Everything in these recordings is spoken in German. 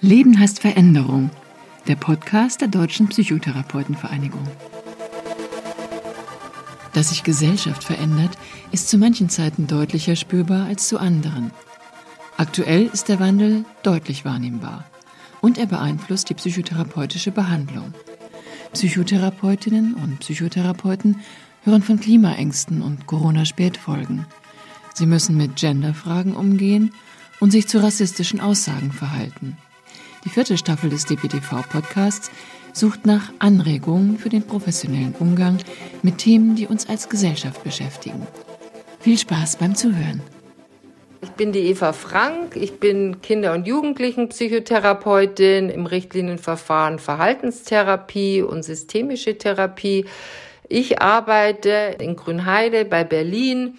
Leben heißt Veränderung, der Podcast der Deutschen Psychotherapeutenvereinigung. Dass sich Gesellschaft verändert, ist zu manchen Zeiten deutlicher spürbar als zu anderen. Aktuell ist der Wandel deutlich wahrnehmbar und er beeinflusst die psychotherapeutische Behandlung. Psychotherapeutinnen und Psychotherapeuten hören von Klimaängsten und Corona-Spätfolgen. Sie müssen mit Genderfragen umgehen und sich zu rassistischen Aussagen verhalten. Die vierte Staffel des DPTV-Podcasts sucht nach Anregungen für den professionellen Umgang mit Themen, die uns als Gesellschaft beschäftigen. Viel Spaß beim Zuhören. Ich bin die Eva Frank, ich bin Kinder- und Jugendlichenpsychotherapeutin im Richtlinienverfahren Verhaltenstherapie und systemische Therapie. Ich arbeite in Grünheide bei Berlin.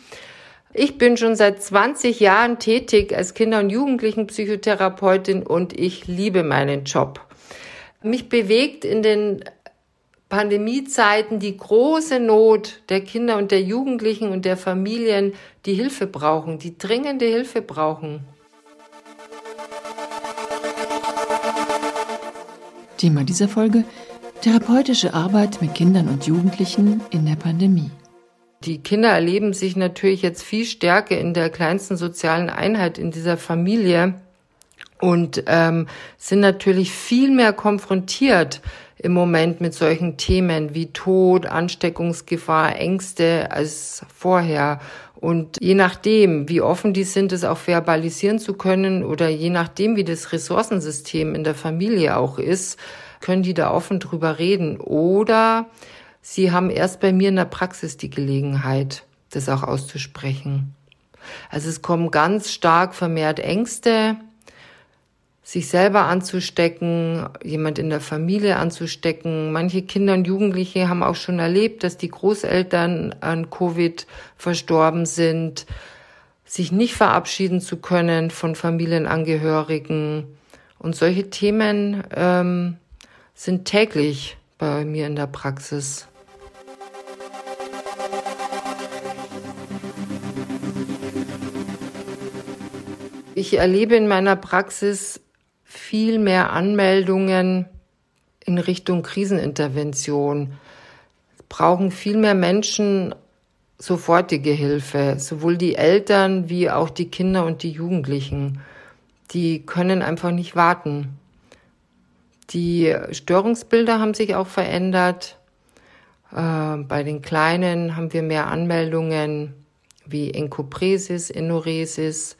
Ich bin schon seit 20 Jahren tätig als Kinder- und Jugendlichenpsychotherapeutin und ich liebe meinen Job. Mich bewegt in den Pandemiezeiten die große Not der Kinder und der Jugendlichen und der Familien, die Hilfe brauchen, die dringende Hilfe brauchen. Thema dieser Folge Therapeutische Arbeit mit Kindern und Jugendlichen in der Pandemie. Die Kinder erleben sich natürlich jetzt viel stärker in der kleinsten sozialen Einheit in dieser Familie und ähm, sind natürlich viel mehr konfrontiert im Moment mit solchen Themen wie Tod, Ansteckungsgefahr, Ängste als vorher. Und je nachdem, wie offen die sind, es auch verbalisieren zu können oder je nachdem, wie das Ressourcensystem in der Familie auch ist, können die da offen drüber reden. Oder sie haben erst bei mir in der Praxis die Gelegenheit, das auch auszusprechen. Also es kommen ganz stark vermehrt Ängste, sich selber anzustecken, jemand in der Familie anzustecken. Manche Kinder und Jugendliche haben auch schon erlebt, dass die Großeltern an Covid verstorben sind, sich nicht verabschieden zu können von Familienangehörigen. Und solche Themen ähm, sind täglich bei mir in der Praxis. Ich erlebe in meiner Praxis viel mehr Anmeldungen in Richtung Krisenintervention. Es brauchen viel mehr Menschen sofortige Hilfe, sowohl die Eltern wie auch die Kinder und die Jugendlichen. Die können einfach nicht warten. Die Störungsbilder haben sich auch verändert. Äh, bei den Kleinen haben wir mehr Anmeldungen wie Enkopresis, Enuresis.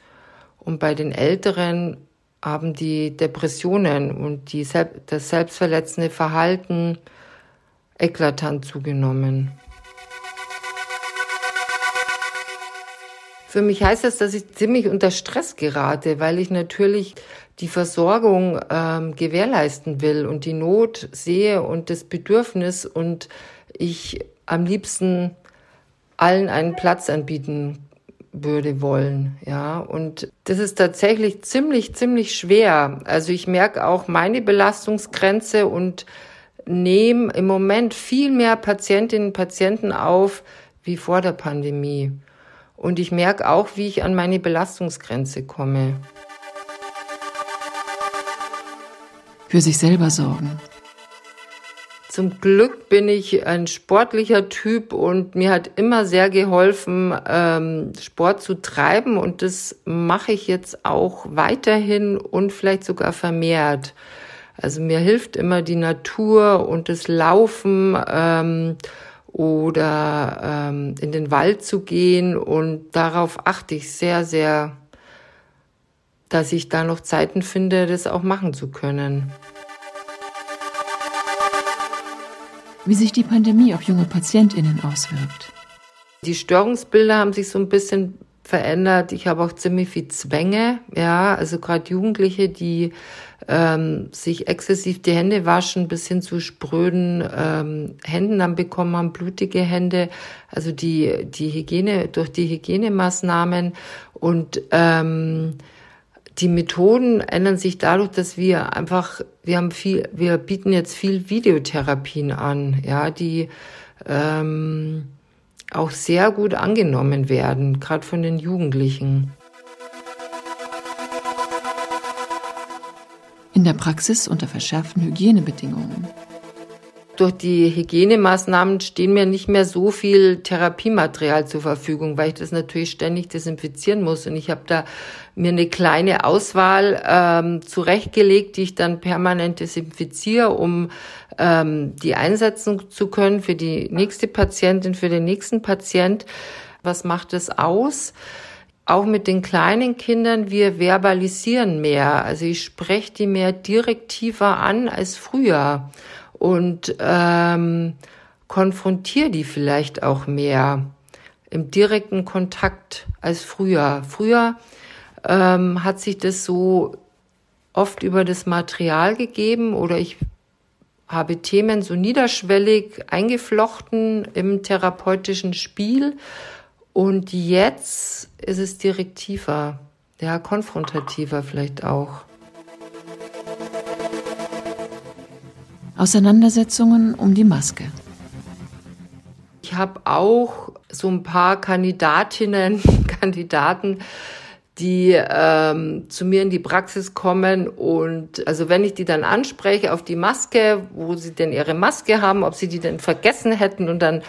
Und bei den Älteren haben die Depressionen und die, das selbstverletzende Verhalten eklatant zugenommen. Für mich heißt das, dass ich ziemlich unter Stress gerate, weil ich natürlich die Versorgung ähm, gewährleisten will und die Not sehe und das Bedürfnis und ich am liebsten allen einen Platz anbieten würde wollen, ja. Und das ist tatsächlich ziemlich, ziemlich schwer. Also ich merke auch meine Belastungsgrenze und nehme im Moment viel mehr Patientinnen und Patienten auf wie vor der Pandemie. Und ich merke auch, wie ich an meine Belastungsgrenze komme. Für sich selber sorgen. Zum Glück bin ich ein sportlicher Typ und mir hat immer sehr geholfen, ähm, Sport zu treiben und das mache ich jetzt auch weiterhin und vielleicht sogar vermehrt. Also mir hilft immer die Natur und das Laufen ähm, oder ähm, in den Wald zu gehen und darauf achte ich sehr, sehr, dass ich da noch Zeiten finde, das auch machen zu können. Wie sich die Pandemie auf junge Patientinnen auswirkt. Die Störungsbilder haben sich so ein bisschen verändert. Ich habe auch ziemlich viel Zwänge, ja, also gerade Jugendliche, die ähm, sich exzessiv die Hände waschen, bis hin zu spröden ähm, Händen dann bekommen haben, blutige Hände, also die die Hygiene durch die Hygienemaßnahmen und ähm, die Methoden ändern sich dadurch, dass wir einfach, wir haben viel, wir bieten jetzt viel Videotherapien an, ja, die ähm, auch sehr gut angenommen werden, gerade von den Jugendlichen. in der Praxis unter verschärften Hygienebedingungen. Durch die Hygienemaßnahmen stehen mir nicht mehr so viel Therapiematerial zur Verfügung, weil ich das natürlich ständig desinfizieren muss. Und ich habe da mir eine kleine Auswahl ähm, zurechtgelegt, die ich dann permanent desinfiziere, um ähm, die einsetzen zu können für die nächste Patientin, für den nächsten Patient. Was macht es aus? Auch mit den kleinen Kindern, wir verbalisieren mehr. Also ich spreche die mehr direktiver an als früher und ähm, konfrontiere die vielleicht auch mehr im direkten Kontakt als früher. Früher ähm, hat sich das so oft über das Material gegeben oder ich habe Themen so niederschwellig eingeflochten im therapeutischen Spiel und jetzt ist es direktiver, ja, konfrontativer vielleicht auch. Auseinandersetzungen um die Maske. Ich habe auch so ein paar Kandidatinnen, Kandidaten, die ähm, zu mir in die Praxis kommen und also wenn ich die dann anspreche auf die Maske, wo sie denn ihre Maske haben, ob sie die denn vergessen hätten und dann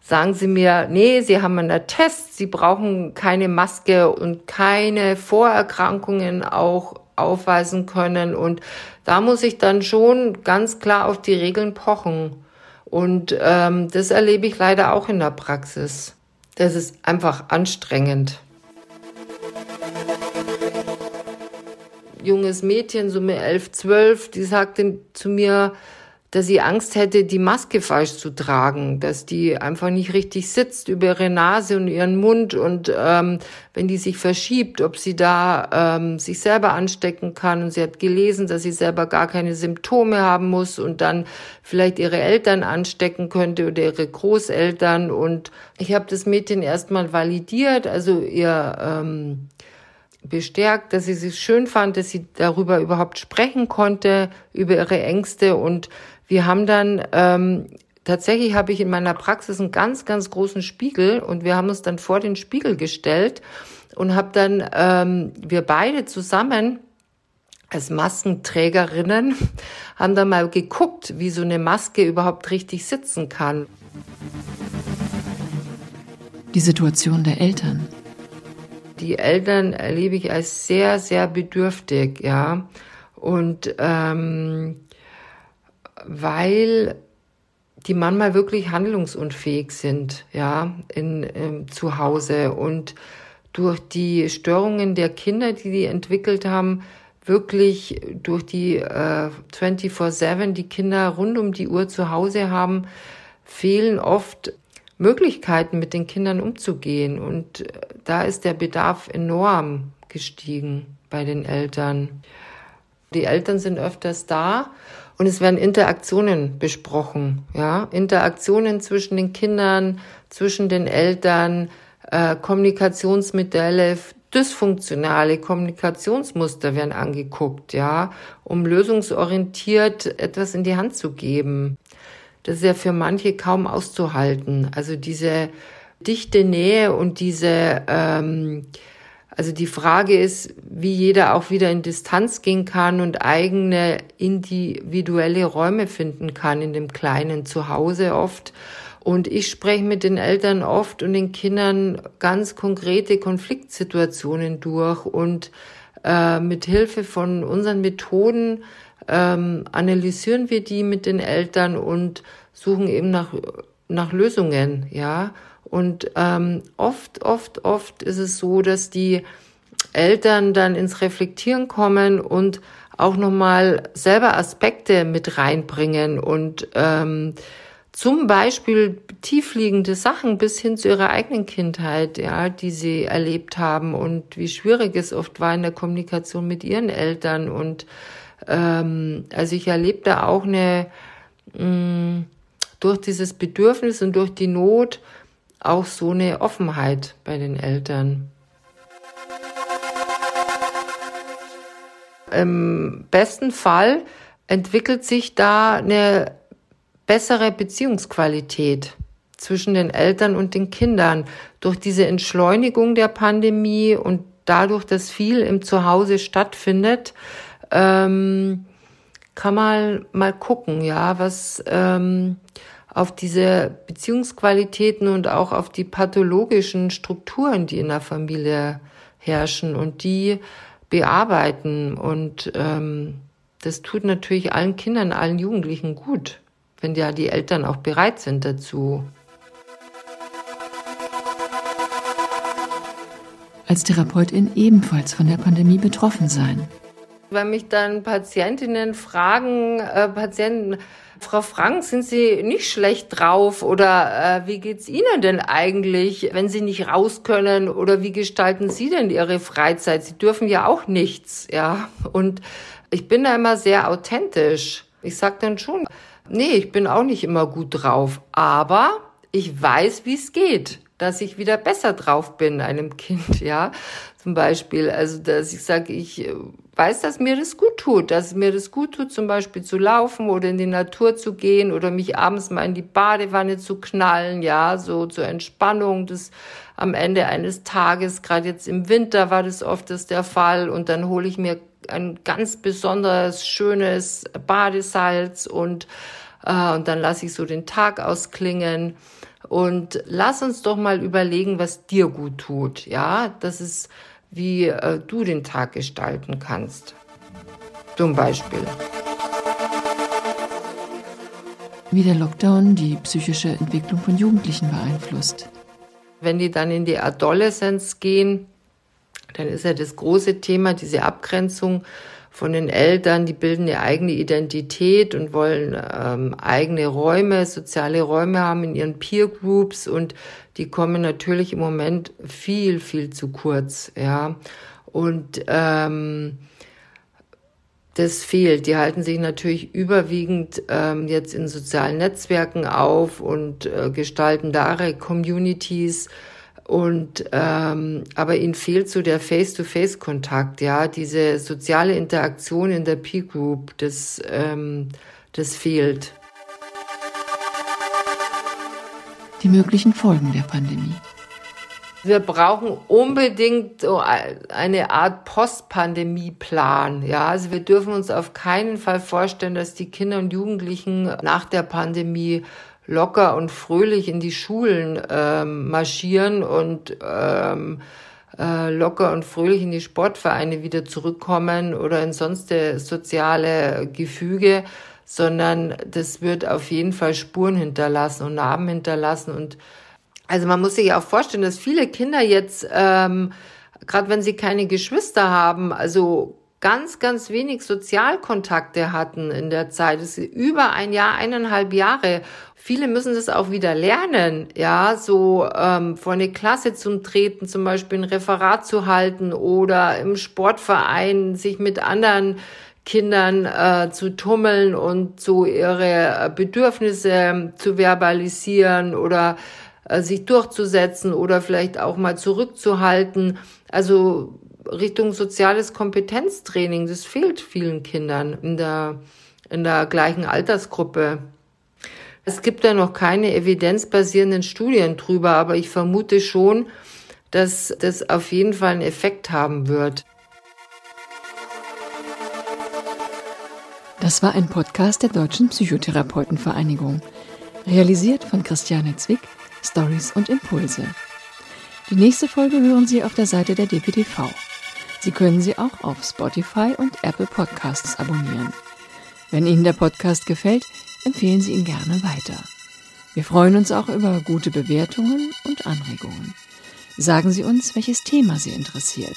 sagen sie mir, nee, sie haben einen Test, sie brauchen keine Maske und keine Vorerkrankungen auch aufweisen können. Und da muss ich dann schon ganz klar auf die Regeln pochen. Und ähm, das erlebe ich leider auch in der Praxis. Das ist einfach anstrengend. Junges Mädchen, so mit elf, zwölf, die sagte zu mir, dass sie Angst hätte, die Maske falsch zu tragen, dass die einfach nicht richtig sitzt über ihre Nase und ihren Mund und ähm, wenn die sich verschiebt, ob sie da ähm, sich selber anstecken kann. Und sie hat gelesen, dass sie selber gar keine Symptome haben muss und dann vielleicht ihre Eltern anstecken könnte oder ihre Großeltern. Und ich habe das Mädchen erstmal validiert, also ihr ähm, bestärkt, dass sie es schön fand, dass sie darüber überhaupt sprechen konnte, über ihre Ängste und wir haben dann ähm, tatsächlich habe ich in meiner Praxis einen ganz, ganz großen Spiegel und wir haben uns dann vor den Spiegel gestellt und habe dann ähm, wir beide zusammen als Maskenträgerinnen haben dann mal geguckt, wie so eine Maske überhaupt richtig sitzen kann. Die Situation der Eltern. Die Eltern erlebe ich als sehr, sehr bedürftig, ja. Und ähm, weil die manchmal wirklich handlungsunfähig sind, ja, in, in ähm, zu Hause und durch die Störungen der Kinder, die die entwickelt haben, wirklich durch die äh, 24/7 die Kinder rund um die Uhr zu Hause haben, fehlen oft Möglichkeiten, mit den Kindern umzugehen. Und äh, da ist der Bedarf enorm gestiegen bei den Eltern. Die Eltern sind öfters da und es werden Interaktionen besprochen, ja, Interaktionen zwischen den Kindern, zwischen den Eltern, äh, Kommunikationsmodelle, dysfunktionale Kommunikationsmuster werden angeguckt, ja, um lösungsorientiert etwas in die Hand zu geben. Das ist ja für manche kaum auszuhalten. Also diese dichte Nähe und diese ähm, also die Frage ist, wie jeder auch wieder in Distanz gehen kann und eigene individuelle Räume finden kann in dem kleinen Zuhause oft. Und ich spreche mit den Eltern oft und den Kindern ganz konkrete Konfliktsituationen durch und äh, mit Hilfe von unseren Methoden ähm, analysieren wir die mit den Eltern und suchen eben nach nach Lösungen, ja. Und ähm, oft, oft, oft ist es so, dass die Eltern dann ins Reflektieren kommen und auch nochmal selber Aspekte mit reinbringen und ähm, zum Beispiel tiefliegende Sachen bis hin zu ihrer eigenen Kindheit, ja, die sie erlebt haben und wie schwierig es oft war in der Kommunikation mit ihren Eltern. Und ähm, also ich erlebe da auch eine mh, mm, durch dieses Bedürfnis und durch die Not auch so eine Offenheit bei den Eltern. Im besten Fall entwickelt sich da eine bessere Beziehungsqualität zwischen den Eltern und den Kindern durch diese Entschleunigung der Pandemie und dadurch, dass viel im Zuhause stattfindet, ähm, kann man mal gucken, ja, was ähm, auf diese Beziehungsqualitäten und auch auf die pathologischen Strukturen, die in der Familie herrschen und die bearbeiten. Und ähm, das tut natürlich allen Kindern, allen Jugendlichen gut, wenn ja die Eltern auch bereit sind dazu. Als Therapeutin ebenfalls von der Pandemie betroffen sein. Wenn mich dann Patientinnen fragen, äh, Patienten, Frau Frank, sind Sie nicht schlecht drauf oder äh, wie geht's Ihnen denn eigentlich, wenn Sie nicht raus können oder wie gestalten Sie denn Ihre Freizeit? Sie dürfen ja auch nichts, ja. Und ich bin da immer sehr authentisch. Ich sag dann schon, nee, ich bin auch nicht immer gut drauf, aber ich weiß, wie es geht dass ich wieder besser drauf bin einem Kind, ja, zum Beispiel. Also, dass ich sage, ich äh, weiß, dass mir das gut tut, dass mir das gut tut, zum Beispiel zu laufen oder in die Natur zu gehen oder mich abends mal in die Badewanne zu knallen, ja, so zur Entspannung des am Ende eines Tages. Gerade jetzt im Winter war das oft das der Fall und dann hole ich mir ein ganz besonderes schönes Badesalz und äh, und dann lasse ich so den Tag ausklingen. Und lass uns doch mal überlegen, was dir gut tut. Ja, das ist, wie äh, du den Tag gestalten kannst. Zum Beispiel. Wie der Lockdown die psychische Entwicklung von Jugendlichen beeinflusst. Wenn die dann in die Adoleszenz gehen, dann ist ja das große Thema diese Abgrenzung von den Eltern, die bilden eine eigene Identität und wollen ähm, eigene Räume, soziale Räume haben in ihren Peer Groups und die kommen natürlich im Moment viel, viel zu kurz, ja. Und ähm, das fehlt. Die halten sich natürlich überwiegend ähm, jetzt in sozialen Netzwerken auf und äh, gestalten da Communities und ähm, aber ihnen fehlt so der Face-to-Face-Kontakt, ja, diese soziale Interaktion in der Peer Group, das, ähm, das fehlt. Die möglichen Folgen der Pandemie. Wir brauchen unbedingt so eine Art Post-Pandemie-Plan. Ja, also wir dürfen uns auf keinen Fall vorstellen, dass die Kinder und Jugendlichen nach der Pandemie locker und fröhlich in die Schulen ähm, marschieren und ähm, äh, locker und fröhlich in die Sportvereine wieder zurückkommen oder in sonst soziale Gefüge, sondern das wird auf jeden Fall Spuren hinterlassen und Narben hinterlassen. Und also man muss sich auch vorstellen, dass viele Kinder jetzt, ähm, gerade wenn sie keine Geschwister haben, also ganz, ganz wenig Sozialkontakte hatten in der Zeit. Es ist über ein Jahr, eineinhalb Jahre. Viele müssen das auch wieder lernen, ja, so ähm, vor eine Klasse zu treten, zum Beispiel ein Referat zu halten oder im Sportverein sich mit anderen Kindern äh, zu tummeln und so ihre Bedürfnisse zu verbalisieren oder äh, sich durchzusetzen oder vielleicht auch mal zurückzuhalten. Also Richtung soziales Kompetenztraining, das fehlt vielen Kindern in der, in der gleichen Altersgruppe. Es gibt da noch keine evidenzbasierenden Studien drüber, aber ich vermute schon, dass das auf jeden Fall einen Effekt haben wird. Das war ein Podcast der Deutschen Psychotherapeutenvereinigung, realisiert von Christiane Zwick, Stories und Impulse. Die nächste Folge hören Sie auf der Seite der DPTV. Sie können sie auch auf Spotify und Apple Podcasts abonnieren. Wenn Ihnen der Podcast gefällt, empfehlen Sie ihn gerne weiter. Wir freuen uns auch über gute Bewertungen und Anregungen. Sagen Sie uns, welches Thema Sie interessiert.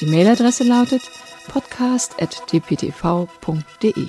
Die Mailadresse lautet podcast.dptv.de.